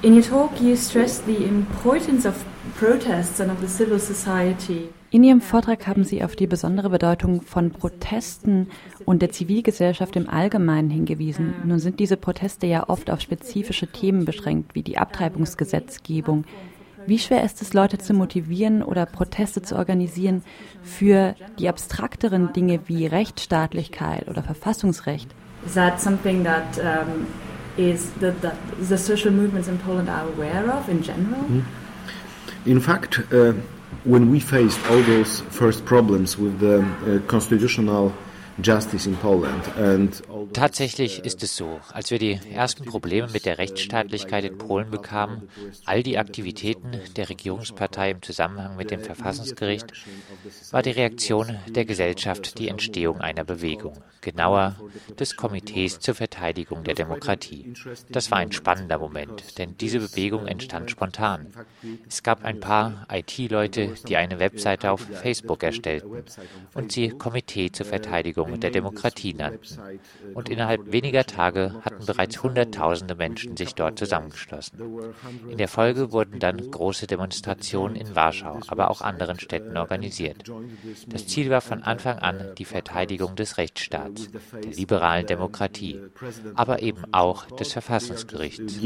In your talk you stressed the importance of protests and of the civil society. In Ihrem Vortrag haben Sie auf die besondere Bedeutung von Protesten und der Zivilgesellschaft im Allgemeinen hingewiesen. Nun sind diese Proteste ja oft auf spezifische Themen beschränkt, wie die Abtreibungsgesetzgebung. Wie schwer ist es, Leute zu motivieren oder Proteste zu organisieren für die abstrakteren Dinge wie Rechtsstaatlichkeit oder Verfassungsrecht? Is that something that um, is that, that the social movements in Poland are aware of in general? Mhm. In fact, uh, when we faced all those first problems with the uh, constitutional Tatsächlich ist es so, als wir die ersten Probleme mit der Rechtsstaatlichkeit in Polen bekamen, all die Aktivitäten der Regierungspartei im Zusammenhang mit dem Verfassungsgericht, war die Reaktion der Gesellschaft die Entstehung einer Bewegung, genauer des Komitees zur Verteidigung der Demokratie. Das war ein spannender Moment, denn diese Bewegung entstand spontan. Es gab ein paar IT-Leute, die eine Webseite auf Facebook erstellten und sie Komitee zur Verteidigung Verteidigung der Demokratie nannten. Und innerhalb weniger Tage hatten bereits Hunderttausende Menschen sich dort zusammengeschlossen. In der Folge wurden dann große Demonstrationen in Warschau, aber auch anderen Städten organisiert. Das Ziel war von Anfang an die Verteidigung des Rechtsstaats, der liberalen Demokratie, aber eben auch des Verfassungsgerichts.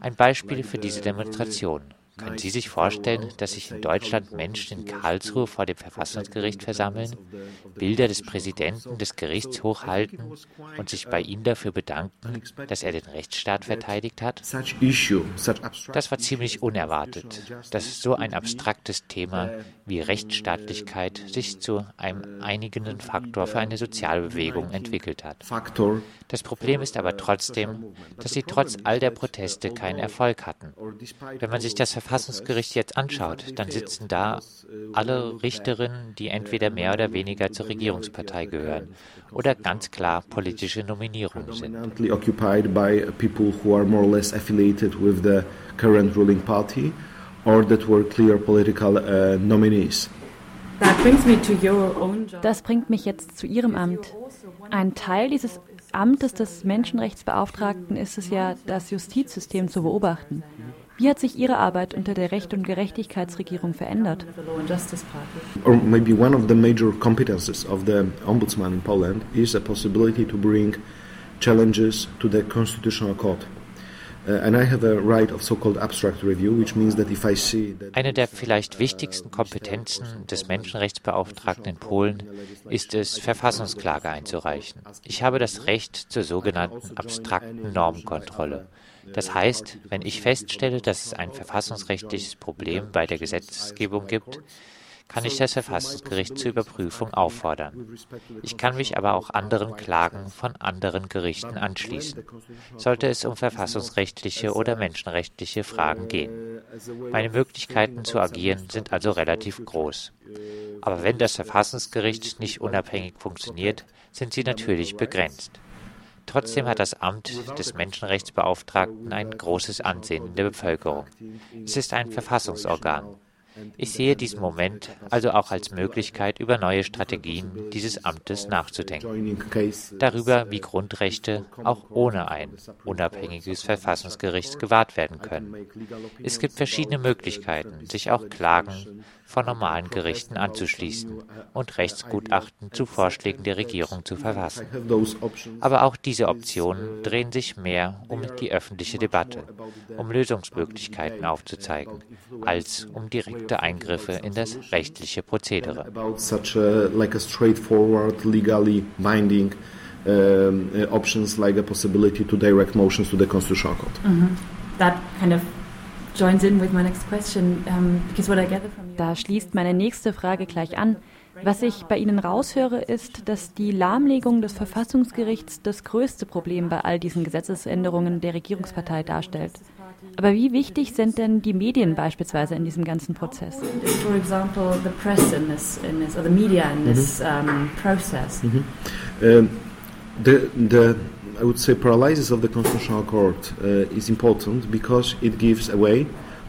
Ein Beispiel für diese Demonstration können Sie sich vorstellen, dass sich in Deutschland Menschen in Karlsruhe vor dem Verfassungsgericht versammeln, Bilder des Präsidenten des Gerichts hochhalten und sich bei ihm dafür bedanken, dass er den Rechtsstaat verteidigt hat? Das war ziemlich unerwartet, dass so ein abstraktes Thema wie Rechtsstaatlichkeit sich zu einem einigenden Faktor für eine Sozialbewegung entwickelt hat. Das Problem ist aber trotzdem, dass sie trotz all der Proteste keinen Erfolg hatten. Wenn man sich das Verfassungsgericht jetzt anschaut, dann sitzen da alle Richterinnen, die entweder mehr oder weniger zur Regierungspartei gehören oder ganz klar politische Nominierungen sind. or that were clear political nominees. Das bringt mich jetzt zu Ihrem Amt. Ein Teil dieses Amtes des Menschenrechtsbeauftragten ist es ja, das Justizsystem zu beobachten. Wie hat sich Ihre Arbeit unter der Recht- und Gerechtigkeitsregierung verändert? Or maybe one of the major competences of the ombudsman in Poland is a possibility to bring challenges to the constitutional court. Eine der vielleicht wichtigsten Kompetenzen des Menschenrechtsbeauftragten in Polen ist es, Verfassungsklage einzureichen. Ich habe das Recht zur sogenannten abstrakten Normkontrolle. Das heißt, wenn ich feststelle, dass es ein verfassungsrechtliches Problem bei der Gesetzgebung gibt, kann ich das Verfassungsgericht zur Überprüfung auffordern. Ich kann mich aber auch anderen Klagen von anderen Gerichten anschließen, sollte es um verfassungsrechtliche oder menschenrechtliche Fragen gehen. Meine Möglichkeiten zu agieren sind also relativ groß. Aber wenn das Verfassungsgericht nicht unabhängig funktioniert, sind sie natürlich begrenzt. Trotzdem hat das Amt des Menschenrechtsbeauftragten ein großes Ansehen in der Bevölkerung. Es ist ein Verfassungsorgan. Ich sehe diesen Moment also auch als Möglichkeit, über neue Strategien dieses Amtes nachzudenken. Darüber, wie Grundrechte auch ohne ein unabhängiges Verfassungsgericht gewahrt werden können. Es gibt verschiedene Möglichkeiten, sich auch Klagen von normalen Gerichten anzuschließen und Rechtsgutachten zu Vorschlägen der Regierung zu verfassen. Aber auch diese Optionen drehen sich mehr um die öffentliche Debatte, um Lösungsmöglichkeiten aufzuzeigen, als um direkte Eingriffe in das rechtliche Prozedere. Um, uh, options like a possibility to direct motions to the Constitutional Court. Mm -hmm. That kind of da schließt meine nächste Frage gleich an. Was ich bei Ihnen raushöre, ist, dass die Lahmlegung des Verfassungsgerichts das größte Problem bei all diesen Gesetzesänderungen der Regierungspartei darstellt. Aber wie wichtig sind denn die Medien beispielsweise in diesem ganzen Prozess? For example, the press in this, in this or the media in this process. The, the I would say paralysis of the Constitutional Court uh, is important because it gives away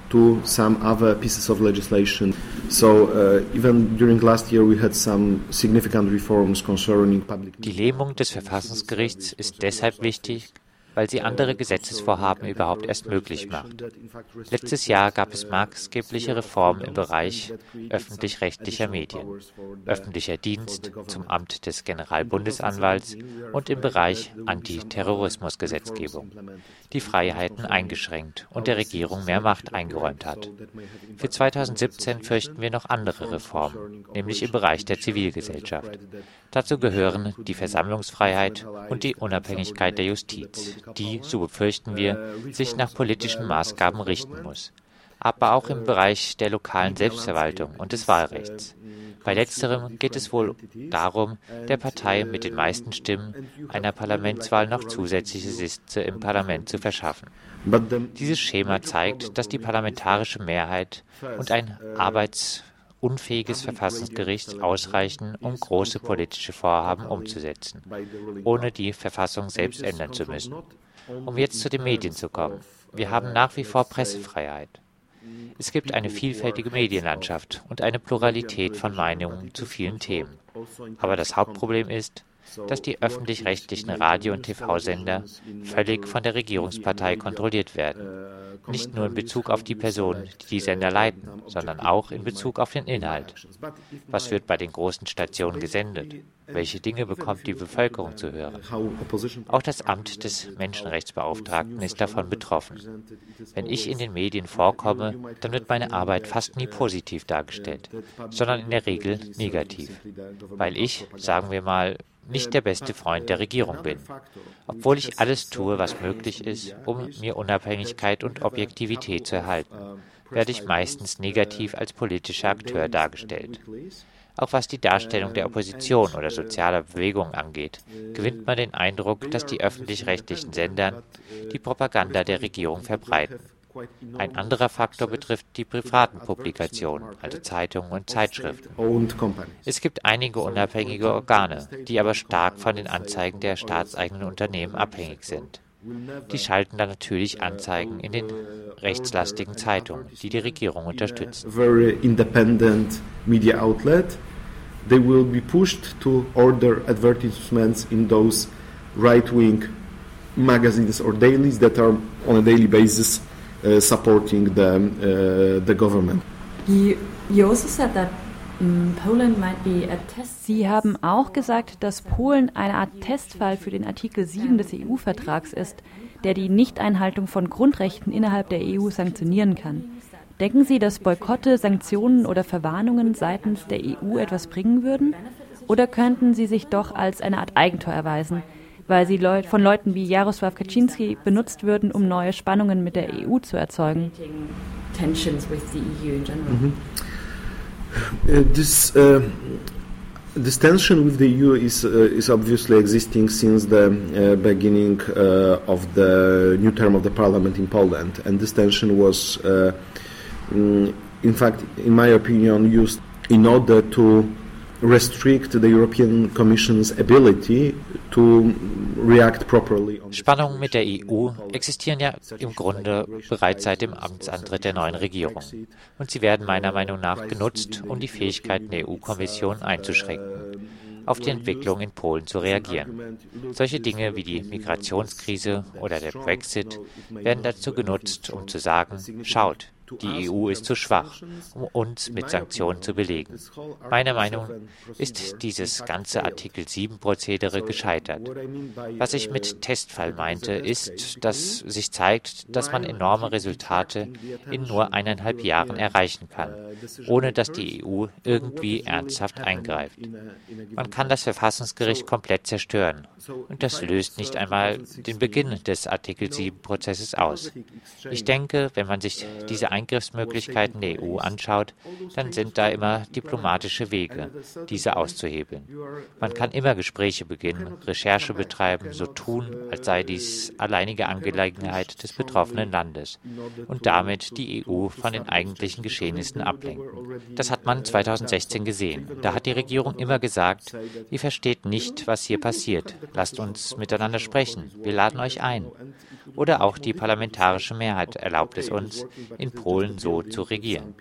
to some other pieces of legislation. So uh, even during last year we had some significant reforms concerning public. Die Lähmung des Verfassungsgerichts ist deshalb wichtig, weil sie andere Gesetzesvorhaben überhaupt erst möglich macht. Letztes Jahr gab es maßgebliche Reformen im Bereich öffentlich-rechtlicher Medien, öffentlicher Dienst zum Amt des Generalbundesanwalts und im Bereich Antiterrorismusgesetzgebung, die Freiheiten eingeschränkt und der Regierung mehr Macht eingeräumt hat. Für 2017 fürchten wir noch andere Reformen, nämlich im Bereich der Zivilgesellschaft. Dazu gehören die Versammlungsfreiheit und die Unabhängigkeit der Justiz, die, so befürchten wir, sich nach politischen Maßgaben richten muss aber auch im Bereich der lokalen Selbstverwaltung und des Wahlrechts. Bei letzterem geht es wohl darum, der Partei mit den meisten Stimmen einer Parlamentswahl noch zusätzliche Sitze im Parlament zu verschaffen. Dieses Schema zeigt, dass die parlamentarische Mehrheit und ein arbeitsunfähiges Verfassungsgericht ausreichen, um große politische Vorhaben umzusetzen, ohne die Verfassung selbst ändern zu müssen. Um jetzt zu den Medien zu kommen. Wir haben nach wie vor Pressefreiheit. Es gibt eine vielfältige Medienlandschaft und eine Pluralität von Meinungen zu vielen Themen. Aber das Hauptproblem ist, dass die öffentlich-rechtlichen Radio- und TV-Sender völlig von der Regierungspartei kontrolliert werden. Nicht nur in Bezug auf die Personen, die die Sender leiten, sondern auch in Bezug auf den Inhalt. Was wird bei den großen Stationen gesendet? Welche Dinge bekommt die Bevölkerung zu hören? Auch das Amt des Menschenrechtsbeauftragten ist davon betroffen. Wenn ich in den Medien vorkomme, dann wird meine Arbeit fast nie positiv dargestellt, sondern in der Regel negativ, weil ich, sagen wir mal, nicht der beste Freund der Regierung bin, obwohl ich alles tue, was möglich ist, um mir Unabhängigkeit und Objektivität zu erhalten, werde ich meistens negativ als politischer Akteur dargestellt. Auch was die Darstellung der Opposition oder sozialer Bewegung angeht, gewinnt man den Eindruck, dass die öffentlich-rechtlichen Sendern die Propaganda der Regierung verbreiten. Ein anderer Faktor betrifft die privaten Publikationen, also Zeitungen und Zeitschriften. Es gibt einige unabhängige Organe, die aber stark von den Anzeigen der staatseigenen Unternehmen abhängig sind. Die schalten dann natürlich Anzeigen in den rechtslastigen Zeitungen, die die Regierung unterstützen. They will be pushed to order advertisements in those right-wing magazines or dailies that are on a daily basis uh, supporting the, uh, the government. You, you also said that Sie haben auch gesagt, dass Polen eine Art Testfall für den Artikel 7 des EU-Vertrags ist, der die Nichteinhaltung von Grundrechten innerhalb der EU sanktionieren kann. Denken Sie, dass Boykotte, Sanktionen oder Verwarnungen seitens der EU etwas bringen würden? Oder könnten sie sich doch als eine Art Eigentor erweisen, weil sie Leut von Leuten wie Jaroslaw Kaczynski benutzt würden, um neue Spannungen mit der EU zu erzeugen. Mhm. This, uh, this tension with the EU is, uh, is obviously existing since the beginning of the new term of the parliament in Poland, and this tension was, mm, in fact, in my opinion, used in order to restrict the European Commission's ability to react properly. Spannungen mit der EU existieren ja im Grunde bereits seit dem Amtsantritt der neuen Regierung. Und sie werden meiner Meinung nach genutzt, um die Fähigkeiten der EU-Kommission einzuschränken auf die Entwicklung in Polen zu reagieren. Solche Dinge wie die Migrationskrise oder der Brexit werden dazu genutzt, um zu sagen, schaut, die EU ist zu schwach, um uns mit Sanktionen zu belegen. Meiner Meinung nach ist dieses ganze Artikel 7 Prozedere gescheitert. Was ich mit Testfall meinte, ist, dass sich zeigt, dass man enorme Resultate in nur eineinhalb Jahren erreichen kann, ohne dass die EU irgendwie ernsthaft eingreift. Man kann das Verfassungsgericht komplett zerstören und das löst nicht einmal den Beginn des Artikel 7 Prozesses aus. Ich denke, wenn man sich diese Eingriffsmöglichkeiten der EU anschaut, dann sind da immer diplomatische Wege, diese auszuhebeln. Man kann immer Gespräche beginnen, Recherche betreiben, so tun, als sei dies alleinige Angelegenheit des betroffenen Landes und damit die EU von den eigentlichen Geschehnissen ablenken. Das hat man 2016 gesehen. Da hat die Regierung immer gesagt, ihr versteht nicht, was hier passiert. Lasst uns miteinander sprechen. Wir laden euch ein. Oder auch die parlamentarische Mehrheit erlaubt es uns, in Polen Polen so zu regieren.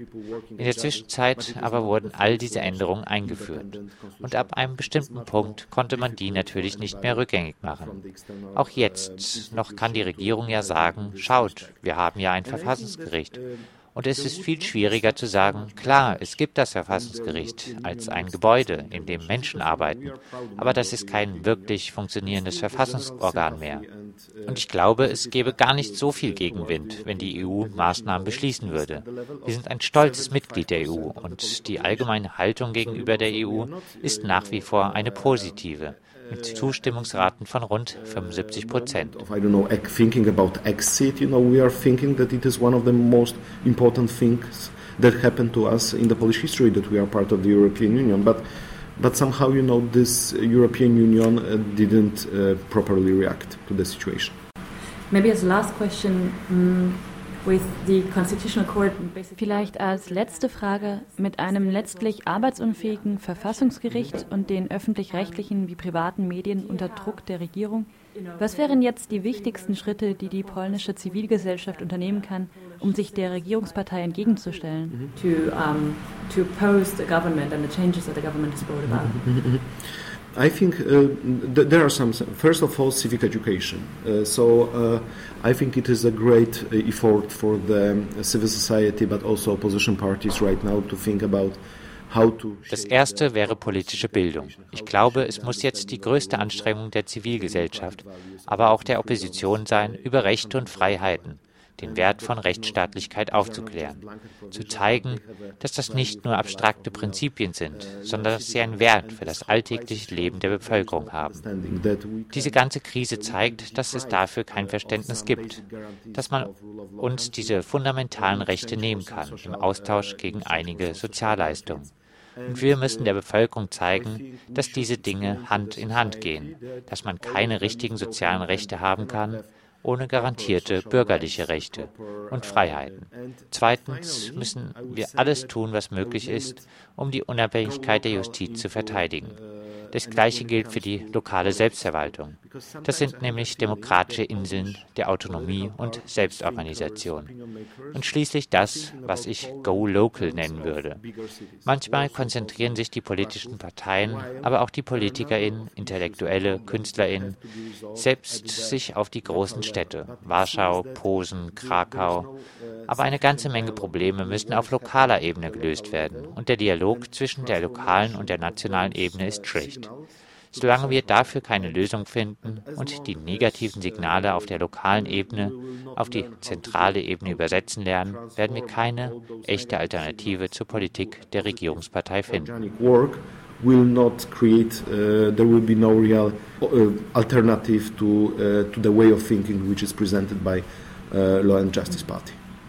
In der Zwischenzeit aber wurden all diese Änderungen eingeführt. Und ab einem bestimmten Punkt konnte man die natürlich nicht mehr rückgängig machen. Auch jetzt noch kann die Regierung ja sagen, schaut, wir haben ja ein Verfassungsgericht. Und es ist viel schwieriger zu sagen, klar, es gibt das Verfassungsgericht als ein Gebäude, in dem Menschen arbeiten, aber das ist kein wirklich funktionierendes Verfassungsorgan mehr. Und ich glaube, es gäbe gar nicht so viel Gegenwind, wenn die EU Maßnahmen beschließen würde. Wir sind ein stolzes Mitglied der EU und die allgemeine Haltung gegenüber der EU ist nach wie vor eine positive mit Zustimmungsraten von rund 75 Prozent. I don't know, thinking about exit, you know, we are thinking that it is one of the most important things that happened to us in the Polish history that we are part of the European Union. But but somehow, you know, this European Union uh, didn't uh, properly react to the situation. Maybe as last question. Um Vielleicht als letzte Frage, mit einem letztlich arbeitsunfähigen Verfassungsgericht und den öffentlich-rechtlichen wie privaten Medien unter Druck der Regierung, was wären jetzt die wichtigsten Schritte, die die polnische Zivilgesellschaft unternehmen kann, um sich der Regierungspartei entgegenzustellen? To, to oppose the government and the changes that the government has brought about. I think uh, th there are some. First of all, civic education. Uh, so uh, I think it is a great uh, effort for the civil society, but also opposition parties right now to think about Das erste wäre politische Bildung. Ich glaube, es muss jetzt die größte Anstrengung der Zivilgesellschaft, aber auch der Opposition sein, über Rechte und Freiheiten, den Wert von Rechtsstaatlichkeit aufzuklären, zu zeigen, dass das nicht nur abstrakte Prinzipien sind, sondern dass sie einen Wert für das alltägliche Leben der Bevölkerung haben. Diese ganze Krise zeigt, dass es dafür kein Verständnis gibt, dass man uns diese fundamentalen Rechte nehmen kann im Austausch gegen einige Sozialleistungen. Und wir müssen der Bevölkerung zeigen, dass diese Dinge Hand in Hand gehen, dass man keine richtigen sozialen Rechte haben kann, ohne garantierte bürgerliche Rechte und Freiheiten. Zweitens müssen wir alles tun, was möglich ist, um die Unabhängigkeit der Justiz zu verteidigen. Das Gleiche gilt für die lokale Selbstverwaltung. Das sind nämlich demokratische Inseln der Autonomie und Selbstorganisation. Und schließlich das, was ich Go Local nennen würde. Manchmal konzentrieren sich die politischen Parteien, aber auch die PolitikerInnen, Intellektuelle, KünstlerInnen, selbst sich auf die großen Städte, Warschau, Posen, Krakau. Aber eine ganze Menge Probleme müssen auf lokaler Ebene gelöst werden. Und der Dialog zwischen der lokalen und der nationalen Ebene ist schlecht. Solange wir dafür keine Lösung finden und die negativen Signale auf der lokalen Ebene auf die zentrale Ebene übersetzen lernen, werden wir keine echte Alternative zur Politik der Regierungspartei finden. will not create, uh, there will be no real uh, alternative to, uh, to the way of thinking which is presented by uh, Law and Justice Party.